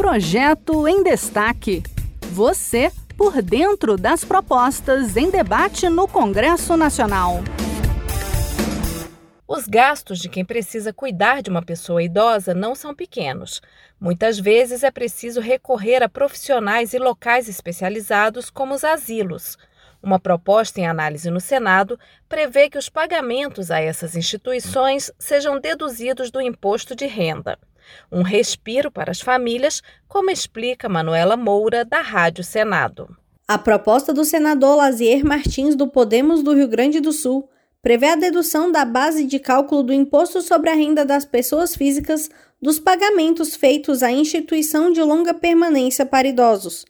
Projeto em Destaque. Você por dentro das propostas em debate no Congresso Nacional. Os gastos de quem precisa cuidar de uma pessoa idosa não são pequenos. Muitas vezes é preciso recorrer a profissionais e locais especializados, como os asilos. Uma proposta em análise no Senado prevê que os pagamentos a essas instituições sejam deduzidos do imposto de renda. Um respiro para as famílias, como explica Manuela Moura, da Rádio Senado. A proposta do senador Lazier Martins, do Podemos do Rio Grande do Sul, prevê a dedução da base de cálculo do Imposto sobre a Renda das Pessoas Físicas dos pagamentos feitos à instituição de longa permanência para idosos.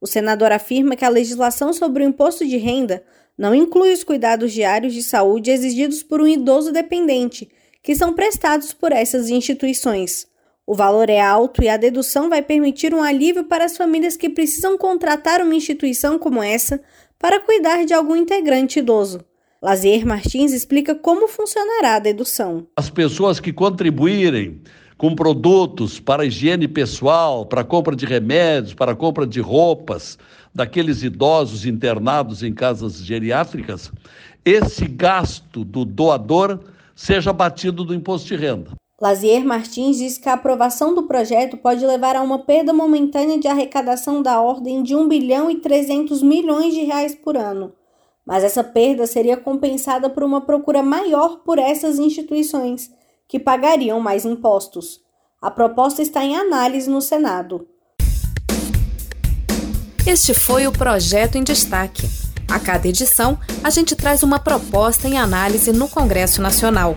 O senador afirma que a legislação sobre o imposto de renda não inclui os cuidados diários de saúde exigidos por um idoso dependente, que são prestados por essas instituições. O valor é alto e a dedução vai permitir um alívio para as famílias que precisam contratar uma instituição como essa para cuidar de algum integrante idoso. Lazier Martins explica como funcionará a dedução. As pessoas que contribuírem com produtos para higiene pessoal, para compra de remédios, para compra de roupas daqueles idosos internados em casas geriátricas, esse gasto do doador seja batido do imposto de renda. Lazier Martins diz que a aprovação do projeto pode levar a uma perda momentânea de arrecadação da ordem de 1 bilhão e 300 milhões de reais por ano mas essa perda seria compensada por uma procura maior por essas instituições, que pagariam mais impostos. A proposta está em análise no Senado. Este foi o projeto em destaque. A cada edição, a gente traz uma proposta em análise no Congresso Nacional.